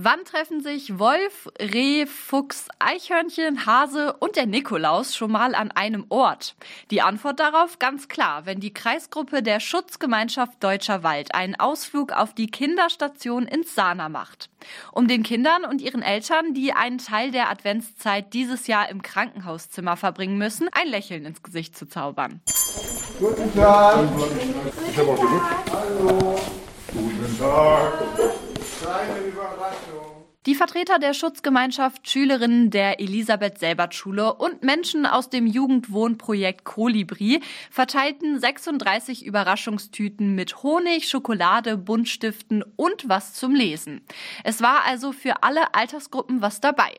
Wann treffen sich Wolf, Reh, Fuchs, Eichhörnchen, Hase und der Nikolaus schon mal an einem Ort? Die Antwort darauf ganz klar, wenn die Kreisgruppe der Schutzgemeinschaft Deutscher Wald einen Ausflug auf die Kinderstation ins Sana macht. Um den Kindern und ihren Eltern, die einen Teil der Adventszeit dieses Jahr im Krankenhauszimmer verbringen müssen, ein Lächeln ins Gesicht zu zaubern. Guten Tag. Ich habe auch genug. Hallo. Guten Tag. Sai, ele vai lá. Die Vertreter der Schutzgemeinschaft Schülerinnen der Elisabeth-Selbert-Schule und Menschen aus dem Jugendwohnprojekt Kolibri verteilten 36 Überraschungstüten mit Honig, Schokolade, Buntstiften und was zum Lesen. Es war also für alle Altersgruppen was dabei.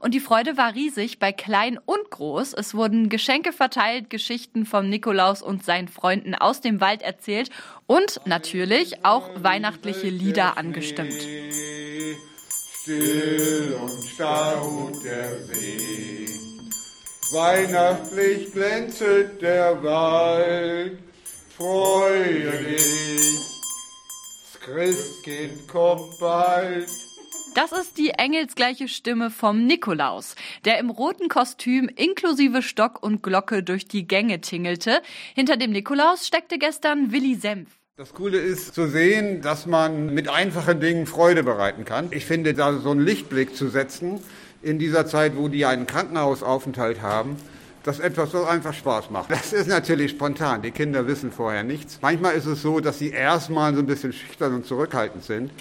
Und die Freude war riesig bei klein und groß. Es wurden Geschenke verteilt, Geschichten vom Nikolaus und seinen Freunden aus dem Wald erzählt und natürlich auch weihnachtliche Lieder angestimmt. Still und starr der See. Weihnachtlich glänzet der Wald. Freue dich, das Christkind kommt bald. Das ist die engelsgleiche Stimme vom Nikolaus, der im roten Kostüm inklusive Stock und Glocke durch die Gänge tingelte. Hinter dem Nikolaus steckte gestern Willi Senf. Das Coole ist zu sehen, dass man mit einfachen Dingen Freude bereiten kann. Ich finde, da so einen Lichtblick zu setzen in dieser Zeit, wo die einen Krankenhausaufenthalt haben, das etwas, was einfach Spaß macht. Das ist natürlich spontan. Die Kinder wissen vorher nichts. Manchmal ist es so, dass sie erstmal so ein bisschen schüchtern und zurückhaltend sind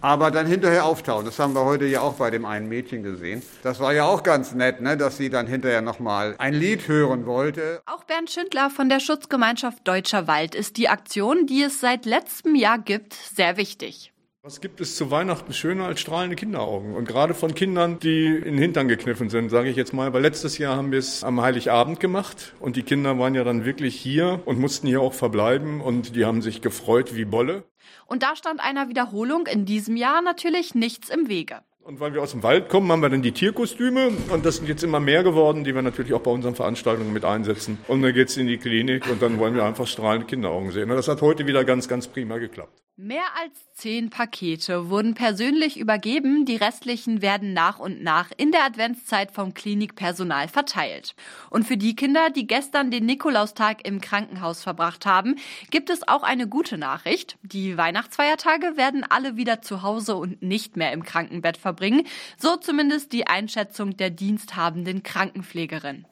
aber dann hinterher auftauchen. Das haben wir heute ja auch bei dem einen Mädchen gesehen. Das war ja auch ganz nett, ne, dass sie dann hinterher nochmal ein Lied hören wollte. Auch Bernd Schindler von der Schutzgemeinschaft Deutscher Wald ist die Aktion, die es seit letztem Jahr gibt, sehr wichtig. Was gibt es zu Weihnachten schöner als strahlende Kinderaugen? Und gerade von Kindern, die in den Hintern gekniffen sind, sage ich jetzt mal, weil letztes Jahr haben wir es am Heiligabend gemacht und die Kinder waren ja dann wirklich hier und mussten hier auch verbleiben und die haben sich gefreut wie Bolle. Und da stand einer Wiederholung in diesem Jahr natürlich nichts im Wege. Und weil wir aus dem Wald kommen, haben wir dann die Tierkostüme. Und das sind jetzt immer mehr geworden, die wir natürlich auch bei unseren Veranstaltungen mit einsetzen. Und dann geht's in die Klinik und dann wollen wir einfach strahlende Kinderaugen sehen. Und das hat heute wieder ganz, ganz prima geklappt. Mehr als zehn Pakete wurden persönlich übergeben. Die restlichen werden nach und nach in der Adventszeit vom Klinikpersonal verteilt. Und für die Kinder, die gestern den Nikolaustag im Krankenhaus verbracht haben, gibt es auch eine gute Nachricht. Die Weihnachtsfeiertage werden alle wieder zu Hause und nicht mehr im Krankenbett verbringen. So zumindest die Einschätzung der diensthabenden Krankenpflegerin.